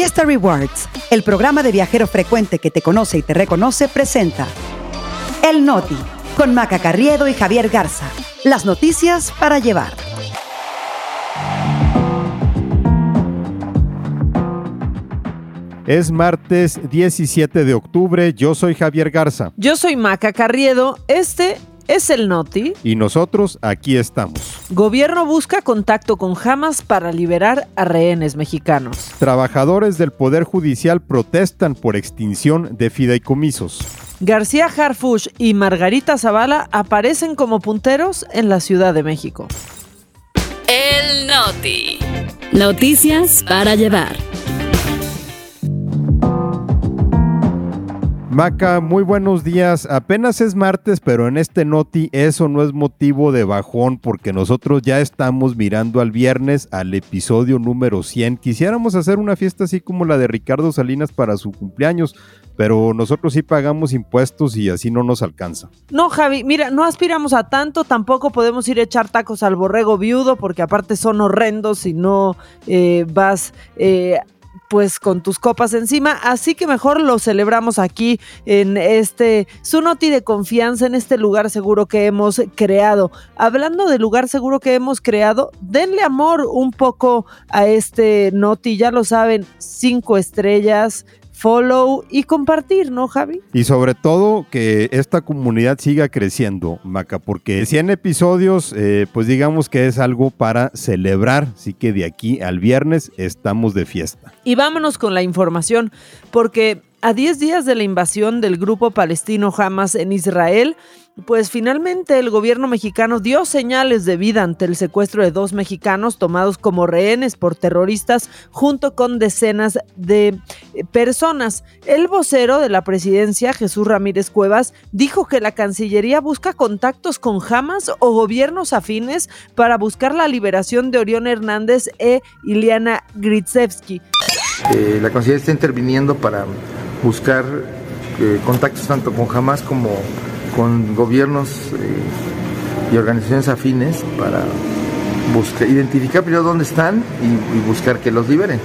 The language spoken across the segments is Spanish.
Fiesta Rewards, el programa de viajero frecuente que te conoce y te reconoce, presenta El Noti, con Maca Carriedo y Javier Garza. Las noticias para llevar. Es martes 17 de octubre, yo soy Javier Garza. Yo soy Maca Carriedo, este es el Noti. Y nosotros aquí estamos. Gobierno busca contacto con Hamas para liberar a rehenes mexicanos. Trabajadores del Poder Judicial protestan por extinción de fideicomisos. García Harfush y Margarita Zavala aparecen como punteros en la Ciudad de México. El Noti. Noticias para llevar. Maca, muy buenos días. Apenas es martes, pero en este Noti eso no es motivo de bajón porque nosotros ya estamos mirando al viernes al episodio número 100. Quisiéramos hacer una fiesta así como la de Ricardo Salinas para su cumpleaños, pero nosotros sí pagamos impuestos y así no nos alcanza. No, Javi, mira, no aspiramos a tanto, tampoco podemos ir a echar tacos al borrego viudo porque aparte son horrendos si no eh, vas... Eh, pues con tus copas encima, así que mejor lo celebramos aquí en este su noti de confianza en este lugar seguro que hemos creado. Hablando de lugar seguro que hemos creado, denle amor un poco a este noti, ya lo saben, cinco estrellas, follow y compartir, ¿no, Javi? Y sobre todo que esta comunidad siga creciendo, Maca, porque 100 episodios, eh, pues digamos que es algo para celebrar, así que de aquí al viernes estamos de fiesta. Y vámonos con la información, porque a 10 días de la invasión del grupo palestino Hamas en Israel, pues finalmente el gobierno mexicano dio señales de vida ante el secuestro de dos mexicanos tomados como rehenes por terroristas junto con decenas de personas. El vocero de la presidencia, Jesús Ramírez Cuevas, dijo que la Cancillería busca contactos con Hamas o gobiernos afines para buscar la liberación de Orión Hernández e Iliana Gritsevsky. Eh, la Cancillería está interviniendo para buscar eh, contactos tanto con Hamas como con gobiernos eh, y organizaciones afines para buscar, identificar primero dónde están y, y buscar que los liberen.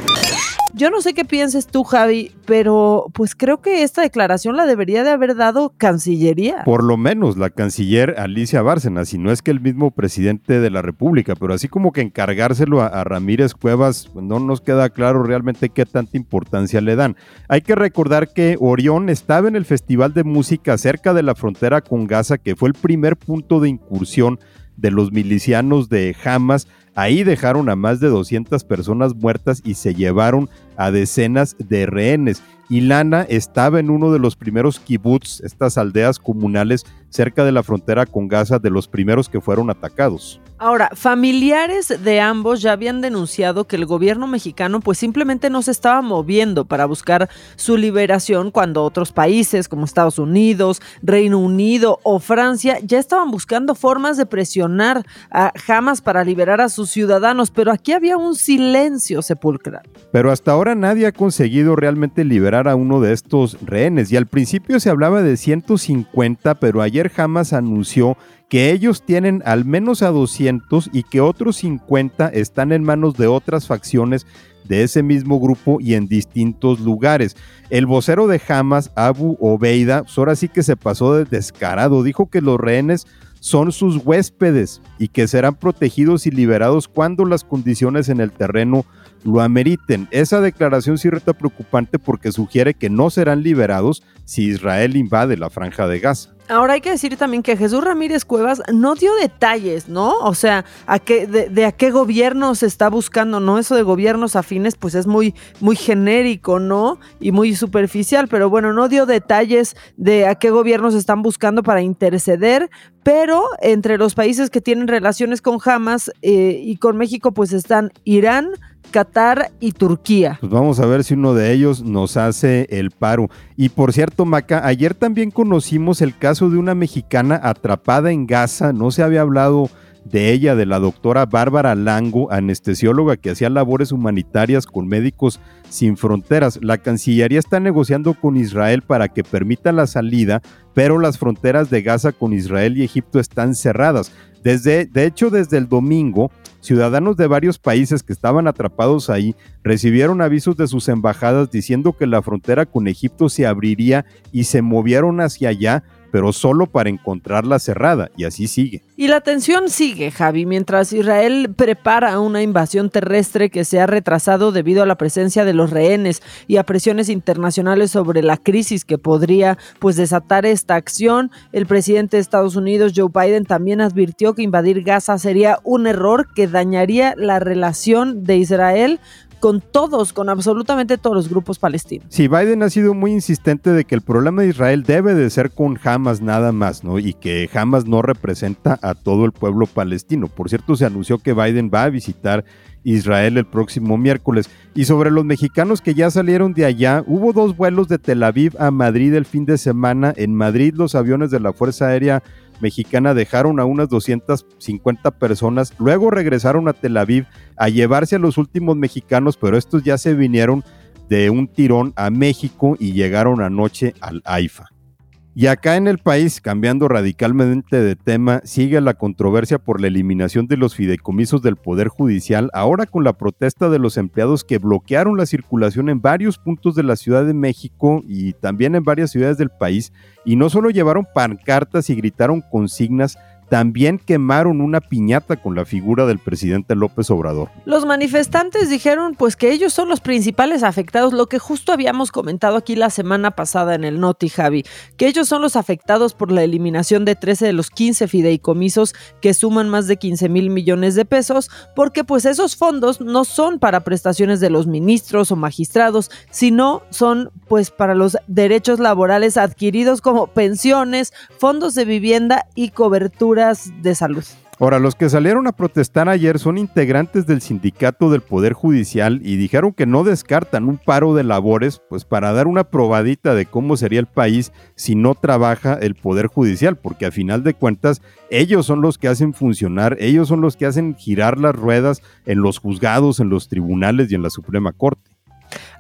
Yo no sé qué pienses tú, Javi, pero pues creo que esta declaración la debería de haber dado Cancillería. Por lo menos la canciller Alicia Bárcena, si no es que el mismo presidente de la República, pero así como que encargárselo a, a Ramírez Cuevas, pues, no nos queda claro realmente qué tanta importancia le dan. Hay que recordar que Orión estaba en el Festival de Música cerca de la frontera con Gaza, que fue el primer punto de incursión de los milicianos de Hamas. Ahí dejaron a más de 200 personas muertas y se llevaron a decenas de rehenes. Y Lana estaba en uno de los primeros kibbutz, estas aldeas comunales cerca de la frontera con Gaza, de los primeros que fueron atacados. Ahora, familiares de ambos ya habían denunciado que el gobierno mexicano pues simplemente no se estaba moviendo para buscar su liberación cuando otros países como Estados Unidos, Reino Unido o Francia ya estaban buscando formas de presionar a Hamas para liberar a sus ciudadanos, pero aquí había un silencio sepulcral. Pero hasta ahora nadie ha conseguido realmente liberar a uno de estos rehenes y al principio se hablaba de 150, pero ayer Hamas anunció que ellos tienen al menos a 200 y que otros 50 están en manos de otras facciones de ese mismo grupo y en distintos lugares. El vocero de Hamas, Abu Obeida, pues ahora sí que se pasó de descarado, dijo que los rehenes son sus huéspedes y que serán protegidos y liberados cuando las condiciones en el terreno lo ameriten. Esa declaración sí resulta preocupante porque sugiere que no serán liberados si Israel invade la franja de Gaza. Ahora hay que decir también que Jesús Ramírez Cuevas no dio detalles, ¿no? O sea, a qué, de, de, a qué gobierno se está buscando, ¿no? Eso de gobiernos afines, pues es muy, muy genérico, ¿no? Y muy superficial, pero bueno, no dio detalles de a qué gobiernos están buscando para interceder, pero entre los países que tienen relaciones con Hamas eh, y con México, pues están Irán, Qatar y Turquía. Pues vamos a ver si uno de ellos nos hace el paro. Y por cierto, Maca, ayer también conocimos el caso de una mexicana atrapada en Gaza. No se había hablado de ella, de la doctora Bárbara Lango, anestesióloga que hacía labores humanitarias con Médicos Sin Fronteras. La Cancillería está negociando con Israel para que permita la salida, pero las fronteras de Gaza con Israel y Egipto están cerradas. Desde, de hecho, desde el domingo, ciudadanos de varios países que estaban atrapados ahí recibieron avisos de sus embajadas diciendo que la frontera con Egipto se abriría y se movieron hacia allá pero solo para encontrarla cerrada, y así sigue. Y la tensión sigue, Javi, mientras Israel prepara una invasión terrestre que se ha retrasado debido a la presencia de los rehenes y a presiones internacionales sobre la crisis que podría pues desatar esta acción. El presidente de Estados Unidos, Joe Biden, también advirtió que invadir Gaza sería un error que dañaría la relación de Israel con todos, con absolutamente todos los grupos palestinos. Sí, Biden ha sido muy insistente de que el problema de Israel debe de ser con Hamas nada más, ¿no? Y que Hamas no representa a todo el pueblo palestino. Por cierto, se anunció que Biden va a visitar Israel el próximo miércoles. Y sobre los mexicanos que ya salieron de allá, hubo dos vuelos de Tel Aviv a Madrid el fin de semana. En Madrid los aviones de la Fuerza Aérea mexicana dejaron a unas 250 personas, luego regresaron a Tel Aviv a llevarse a los últimos mexicanos, pero estos ya se vinieron de un tirón a México y llegaron anoche al AIFA. Y acá en el país, cambiando radicalmente de tema, sigue la controversia por la eliminación de los fideicomisos del Poder Judicial, ahora con la protesta de los empleados que bloquearon la circulación en varios puntos de la Ciudad de México y también en varias ciudades del país, y no solo llevaron pancartas y gritaron consignas, también quemaron una piñata con la figura del presidente López Obrador. Los manifestantes dijeron pues que ellos son los principales afectados, lo que justo habíamos comentado aquí la semana pasada en el Noti Javi, que ellos son los afectados por la eliminación de 13 de los 15 fideicomisos que suman más de 15 mil millones de pesos, porque pues esos fondos no son para prestaciones de los ministros o magistrados, sino son pues para los derechos laborales adquiridos como pensiones, fondos de vivienda y cobertura de salud. Ahora, los que salieron a protestar ayer son integrantes del sindicato del Poder Judicial y dijeron que no descartan un paro de labores, pues para dar una probadita de cómo sería el país si no trabaja el Poder Judicial, porque a final de cuentas ellos son los que hacen funcionar, ellos son los que hacen girar las ruedas en los juzgados, en los tribunales y en la Suprema Corte.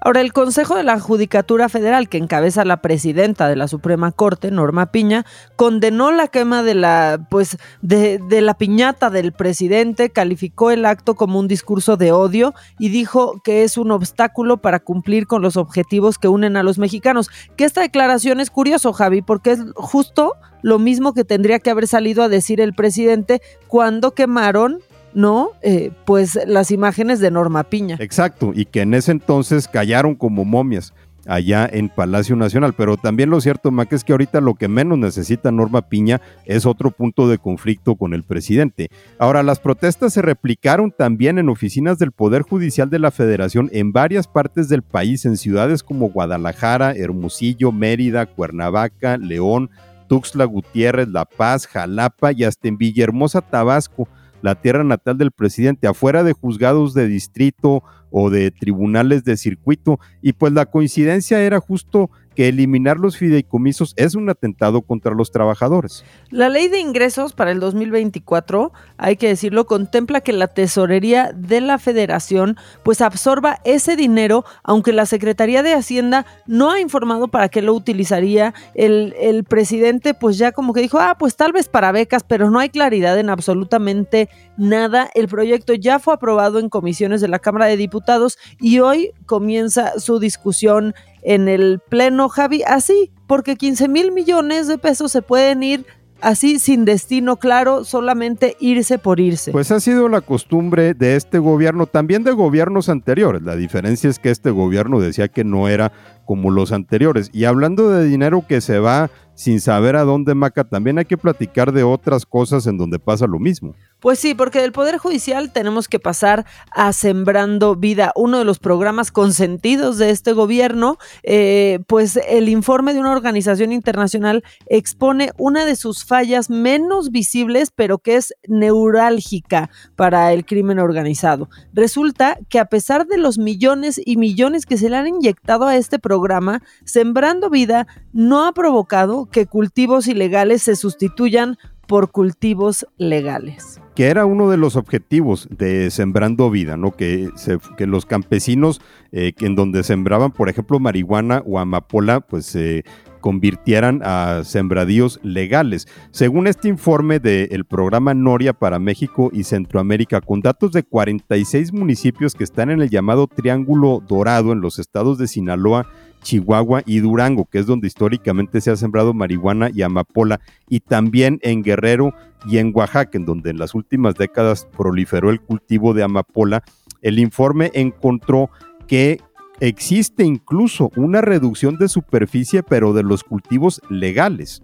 Ahora, el Consejo de la Judicatura Federal, que encabeza la presidenta de la Suprema Corte, Norma Piña, condenó la quema de la, pues, de, de la piñata del presidente, calificó el acto como un discurso de odio y dijo que es un obstáculo para cumplir con los objetivos que unen a los mexicanos. Que esta declaración es curioso, Javi, porque es justo lo mismo que tendría que haber salido a decir el presidente cuando quemaron ¿no? Eh, pues las imágenes de Norma Piña. Exacto, y que en ese entonces callaron como momias allá en Palacio Nacional. Pero también lo cierto, Mac, es que ahorita lo que menos necesita Norma Piña es otro punto de conflicto con el presidente. Ahora, las protestas se replicaron también en oficinas del Poder Judicial de la Federación en varias partes del país, en ciudades como Guadalajara, Hermosillo, Mérida, Cuernavaca, León, Tuxtla Gutiérrez, La Paz, Jalapa y hasta en Villahermosa, Tabasco la tierra natal del presidente, afuera de juzgados de distrito o de tribunales de circuito. Y pues la coincidencia era justo que eliminar los fideicomisos es un atentado contra los trabajadores. La ley de ingresos para el 2024, hay que decirlo, contempla que la tesorería de la federación pues absorba ese dinero, aunque la Secretaría de Hacienda no ha informado para qué lo utilizaría. El, el presidente pues ya como que dijo, ah, pues tal vez para becas, pero no hay claridad en absolutamente nada. El proyecto ya fue aprobado en comisiones de la Cámara de Diputados y hoy comienza su discusión en el pleno, Javi, así, porque 15 mil millones de pesos se pueden ir así sin destino claro, solamente irse por irse. Pues ha sido la costumbre de este gobierno, también de gobiernos anteriores. La diferencia es que este gobierno decía que no era como los anteriores. Y hablando de dinero que se va sin saber a dónde maca, también hay que platicar de otras cosas en donde pasa lo mismo. Pues sí, porque del Poder Judicial tenemos que pasar a Sembrando Vida, uno de los programas consentidos de este gobierno, eh, pues el informe de una organización internacional expone una de sus fallas menos visibles, pero que es neurálgica para el crimen organizado. Resulta que a pesar de los millones y millones que se le han inyectado a este programa, Sembrando Vida no ha provocado que cultivos ilegales se sustituyan por cultivos legales. que era uno de los objetivos de Sembrando Vida, ¿no? Que, que los campesinos eh, que en donde sembraban, por ejemplo, marihuana o amapola, pues se convirtieran a sembradíos legales. Según este informe del programa Noria para México y Centroamérica, con datos de 46 municipios que están en el llamado Triángulo Dorado en los estados de Sinaloa, Chihuahua y Durango, que es donde históricamente se ha sembrado marihuana y amapola, y también en Guerrero y en Oaxaca, en donde en las últimas décadas proliferó el cultivo de amapola, el informe encontró que existe incluso una reducción de superficie, pero de los cultivos legales.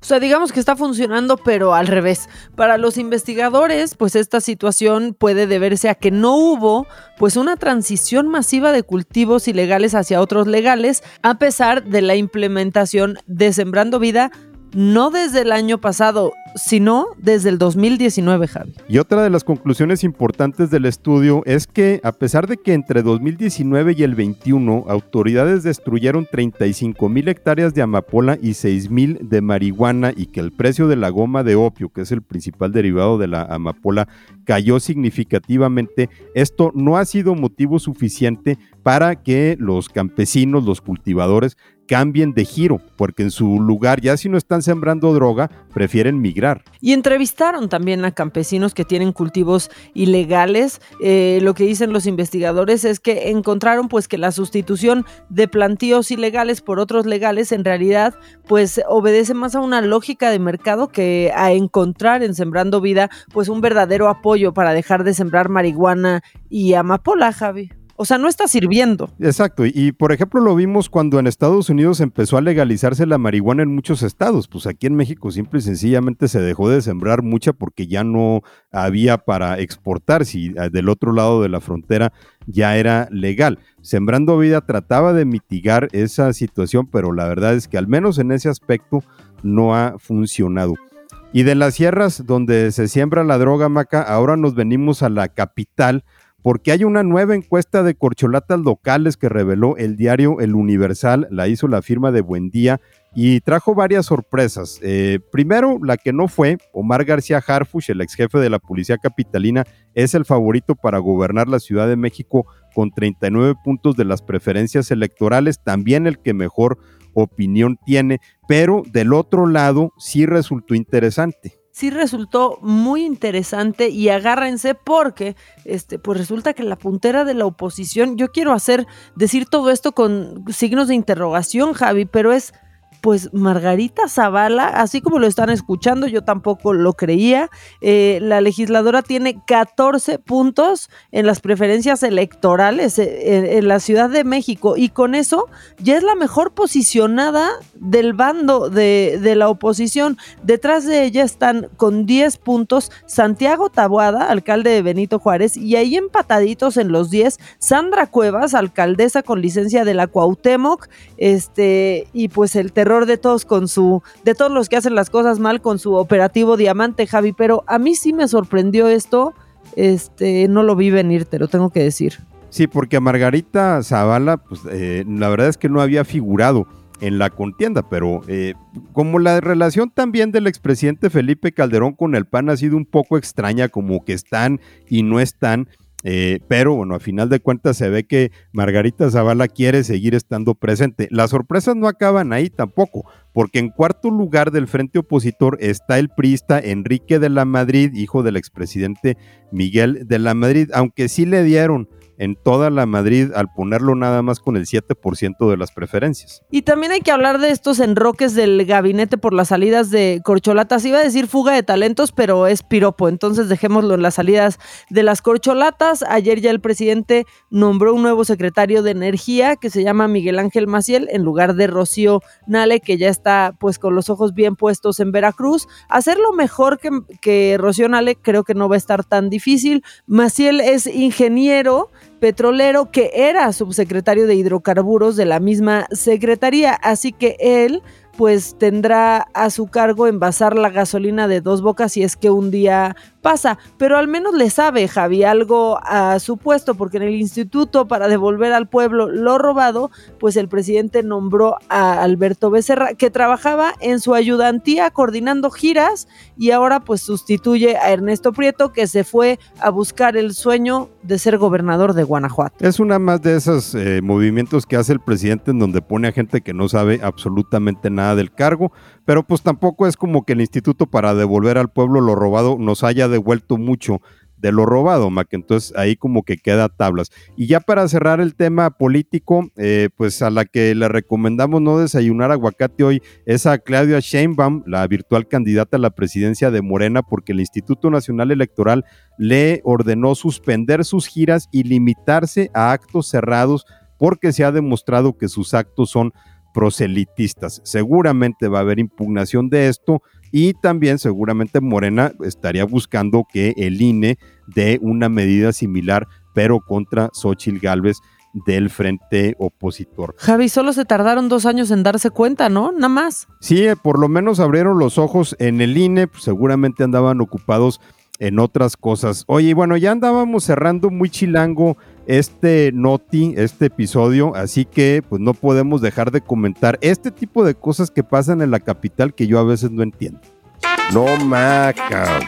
O sea, digamos que está funcionando, pero al revés. Para los investigadores, pues esta situación puede deberse a que no hubo pues una transición masiva de cultivos ilegales hacia otros legales, a pesar de la implementación de Sembrando Vida no desde el año pasado, sino desde el 2019, Javi. Y otra de las conclusiones importantes del estudio es que a pesar de que entre 2019 y el 21 autoridades destruyeron 35 mil hectáreas de amapola y 6 mil de marihuana y que el precio de la goma de opio, que es el principal derivado de la amapola, cayó significativamente, esto no ha sido motivo suficiente para que los campesinos, los cultivadores, cambien de giro, porque en su lugar, ya si no están sembrando droga, prefieren migrar. Y entrevistaron también a campesinos que tienen cultivos ilegales. Eh, lo que dicen los investigadores es que encontraron pues que la sustitución de plantíos ilegales por otros legales en realidad pues obedece más a una lógica de mercado que a encontrar en Sembrando Vida pues un verdadero apoyo para dejar de sembrar marihuana y amapola, Javi. O sea, no está sirviendo. Exacto. Y, por ejemplo, lo vimos cuando en Estados Unidos empezó a legalizarse la marihuana en muchos estados. Pues aquí en México simple y sencillamente se dejó de sembrar mucha porque ya no había para exportar. Si eh, del otro lado de la frontera ya era legal. Sembrando Vida trataba de mitigar esa situación, pero la verdad es que al menos en ese aspecto no ha funcionado. Y de las sierras donde se siembra la droga, Maca, ahora nos venimos a la capital porque hay una nueva encuesta de corcholatas locales que reveló el diario El Universal, la hizo la firma de Buendía y trajo varias sorpresas. Eh, primero, la que no fue, Omar García Harfuch, el ex jefe de la policía capitalina, es el favorito para gobernar la Ciudad de México con 39 puntos de las preferencias electorales, también el que mejor opinión tiene, pero del otro lado sí resultó interesante sí resultó muy interesante y agárrense porque este pues resulta que la puntera de la oposición, yo quiero hacer decir todo esto con signos de interrogación, Javi, pero es pues Margarita Zavala, así como lo están escuchando, yo tampoco lo creía. Eh, la legisladora tiene 14 puntos en las preferencias electorales eh, en, la Ciudad de México y con eso ya es la mejor posicionada del bando de, de la oposición. Detrás de ella están con 10 puntos Santiago Tabuada, alcalde de Benito Juárez, y ahí empataditos en los 10, Sandra Cuevas, alcaldesa con licencia de la Cuauhtémoc, este, y pues el terror de todos con su, de todos los que hacen las cosas mal con su operativo diamante, Javi, pero a mí sí me sorprendió esto, este, no lo vi venir, te lo tengo que decir. Sí, porque a Margarita Zavala, pues eh, la verdad es que no había figurado en la contienda, pero eh, como la relación también del expresidente Felipe Calderón con el PAN ha sido un poco extraña, como que están y no están, eh, pero bueno, a final de cuentas se ve que Margarita Zavala quiere seguir estando presente. Las sorpresas no acaban ahí tampoco, porque en cuarto lugar del frente opositor está el priista Enrique de la Madrid, hijo del expresidente Miguel de la Madrid, aunque sí le dieron en toda la Madrid al ponerlo nada más con el 7% de las preferencias. Y también hay que hablar de estos enroques del gabinete por las salidas de corcholatas. Iba a decir fuga de talentos, pero es piropo, entonces dejémoslo en las salidas de las corcholatas. Ayer ya el presidente nombró un nuevo secretario de energía que se llama Miguel Ángel Maciel en lugar de Rocío Nale, que ya está pues con los ojos bien puestos en Veracruz. Hacerlo mejor que, que Rocío Nale creo que no va a estar tan difícil. Maciel es ingeniero petrolero que era subsecretario de hidrocarburos de la misma secretaría. Así que él pues tendrá a su cargo envasar la gasolina de dos bocas si es que un día pasa, pero al menos le sabe Javi algo a su puesto, porque en el instituto para devolver al pueblo lo robado, pues el presidente nombró a Alberto Becerra, que trabajaba en su ayudantía coordinando giras y ahora pues sustituye a Ernesto Prieto, que se fue a buscar el sueño de ser gobernador de Guanajuato. Es una más de esos eh, movimientos que hace el presidente en donde pone a gente que no sabe absolutamente nada del cargo, pero pues tampoco es como que el instituto para devolver al pueblo lo robado nos haya devuelto mucho de lo robado, Mac. Entonces ahí como que queda tablas. Y ya para cerrar el tema político, eh, pues a la que le recomendamos no desayunar aguacate hoy es a Claudia Sheinbaum, la virtual candidata a la presidencia de Morena, porque el Instituto Nacional Electoral le ordenó suspender sus giras y limitarse a actos cerrados porque se ha demostrado que sus actos son proselitistas. Seguramente va a haber impugnación de esto y también seguramente Morena estaría buscando que el INE dé una medida similar, pero contra Xochitl Gálvez del frente opositor. Javi, solo se tardaron dos años en darse cuenta, ¿no? Nada más. Sí, eh, por lo menos abrieron los ojos en el INE, pues seguramente andaban ocupados en otras cosas. Oye, bueno, ya andábamos cerrando muy chilango este noti, este episodio, así que pues no podemos dejar de comentar este tipo de cosas que pasan en la capital que yo a veces no entiendo. No maca.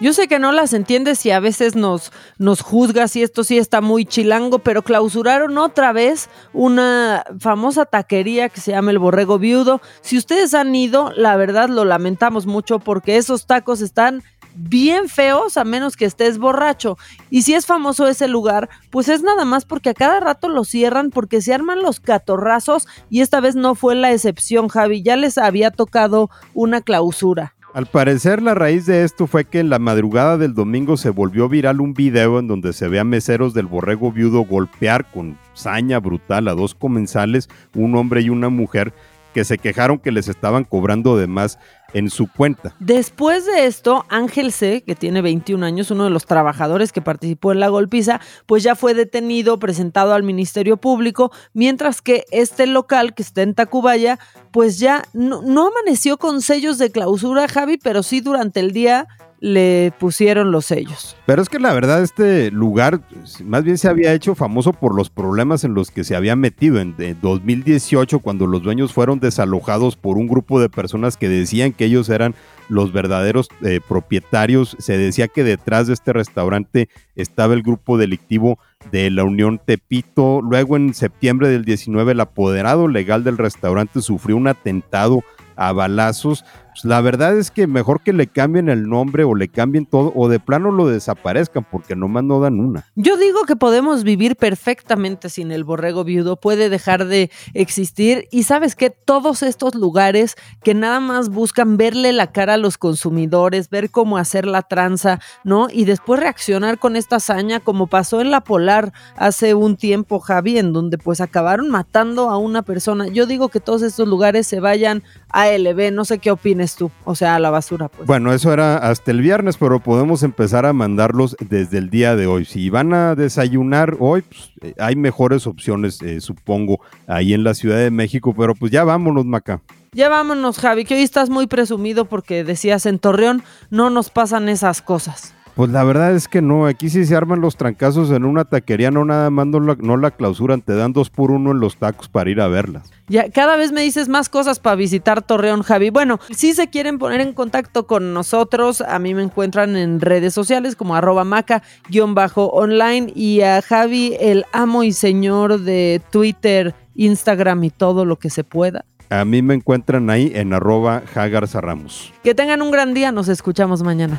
Yo sé que no las entiendes y a veces nos, nos juzgas y esto sí está muy chilango, pero clausuraron otra vez una famosa taquería que se llama El Borrego Viudo. Si ustedes han ido, la verdad lo lamentamos mucho porque esos tacos están bien feos a menos que estés borracho. Y si es famoso ese lugar, pues es nada más porque a cada rato lo cierran porque se arman los catorrazos y esta vez no fue la excepción, Javi. Ya les había tocado una clausura. Al parecer la raíz de esto fue que en la madrugada del domingo se volvió viral un video en donde se ve a meseros del borrego viudo golpear con saña brutal a dos comensales, un hombre y una mujer, que se quejaron que les estaban cobrando de más en su cuenta. Después de esto, Ángel C., que tiene 21 años, uno de los trabajadores que participó en la golpiza, pues ya fue detenido, presentado al Ministerio Público, mientras que este local que está en Tacubaya, pues ya no, no amaneció con sellos de clausura, Javi, pero sí durante el día le pusieron los sellos. Pero es que la verdad este lugar más bien se había hecho famoso por los problemas en los que se había metido en 2018 cuando los dueños fueron desalojados por un grupo de personas que decían que ellos eran los verdaderos eh, propietarios. Se decía que detrás de este restaurante estaba el grupo delictivo de la Unión Tepito. Luego en septiembre del 19 el apoderado legal del restaurante sufrió un atentado a balazos. Pues, la verdad es que mejor que le cambien el nombre o le cambien todo o de plano lo desaparezcan porque nomás no dan una. Yo digo que podemos vivir perfectamente sin el borrego viudo, puede dejar de existir y sabes que todos estos lugares que nada más buscan verle la cara a los consumidores, ver cómo hacer la tranza, ¿no? Y después reaccionar con esta hazaña como pasó en la Polar hace un tiempo, Javi, en donde pues acabaron matando a una persona. Yo digo que todos estos lugares se vayan a LB, no sé qué opinas tú, o sea, a la basura. Pues. Bueno, eso era hasta el viernes, pero podemos empezar a mandarlos desde el día de hoy. Si van a desayunar hoy, pues, eh, hay mejores opciones, eh, supongo, ahí en la Ciudad de México, pero pues ya vámonos, Maca. Ya vámonos, Javi, que hoy estás muy presumido porque decías en Torreón no nos pasan esas cosas. Pues la verdad es que no, aquí sí se arman los trancazos en una taquería, no nada más no la, no la clausuran, te dan dos por uno en los tacos para ir a verlas. Ya, cada vez me dices más cosas para visitar Torreón, Javi. Bueno, si se quieren poner en contacto con nosotros, a mí me encuentran en redes sociales como arroba maca-online y a Javi, el amo y señor de Twitter, Instagram y todo lo que se pueda. A mí me encuentran ahí en arroba Ramos. Que tengan un gran día, nos escuchamos mañana.